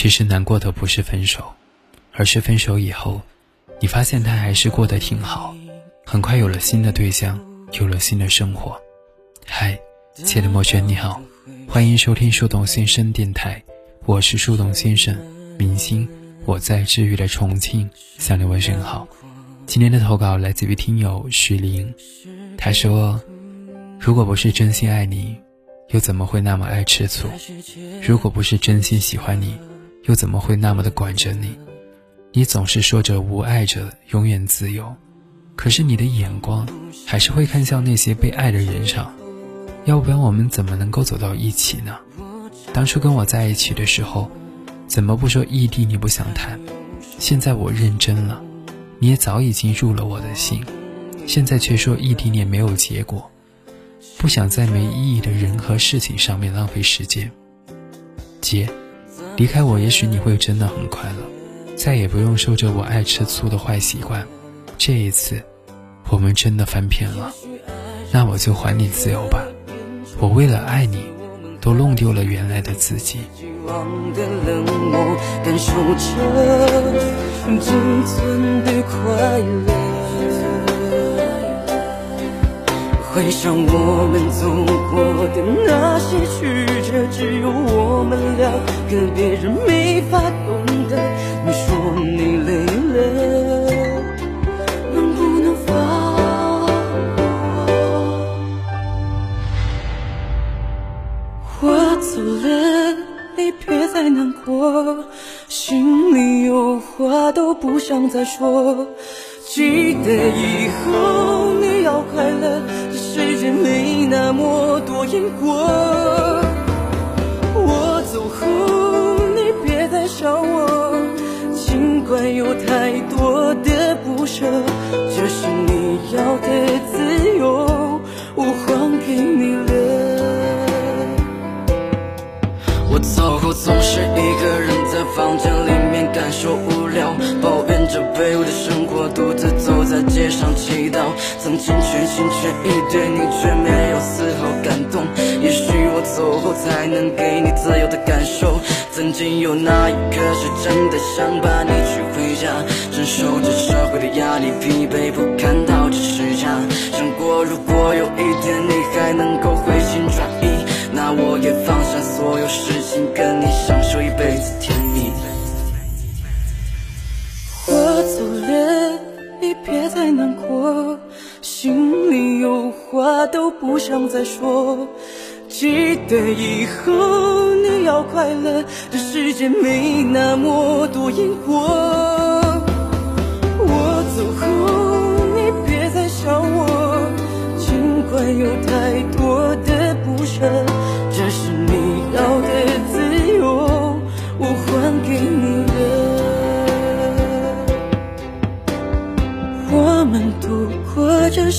其实难过的不是分手，而是分手以后，你发现他还是过得挺好，很快有了新的对象，有了新的生活。嗨，亲爱的莫轩，你好，欢迎收听树洞先生电台，我是树洞先生，明星，我在治愈的重庆向你问声好。今天的投稿来自于听友徐玲，他说：“如果不是真心爱你，又怎么会那么爱吃醋？如果不是真心喜欢你。”又怎么会那么的管着你？你总是说着无爱者永远自由，可是你的眼光还是会看向那些被爱的人上。要不然我们怎么能够走到一起呢？当初跟我在一起的时候，怎么不说异地你不想谈？现在我认真了，你也早已经入了我的心，现在却说异地恋没有结果，不想在没意义的人和事情上面浪费时间。姐。离开我，也许你会真的很快乐，再也不用受着我爱吃醋的坏习惯。这一次，我们真的翻篇了，那我就还你自由吧。我为了爱你，都弄丢了原来的自己。回想我们走过的那些曲折，只有我们两个，别人没法懂得。你说你累了，能不能放我？我走了，你别再难过，心里有话都不想再说。记得以后你要快乐。这世界没那么多因果，舍，这是你要的自由，我还给你了。我走后总是一个人在房间里面感受无聊，抱怨着卑微的生活，独自在街上祈祷，曾经全心全意对你，却没有丝毫感动。也许我走后才能给你自由的感受。曾经有那一刻是真的想把你娶回家，承受着社会的压力，疲惫不堪到这时差。想过如果有一天你还能够回心转意，那我也放下所有事情，跟你享受一辈子甜蜜。我走了，别再难过，心里有话都不想再说。记得以后你要快乐，这世界没那么多因果。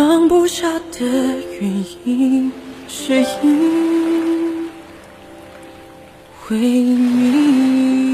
放不下的原因是因为你。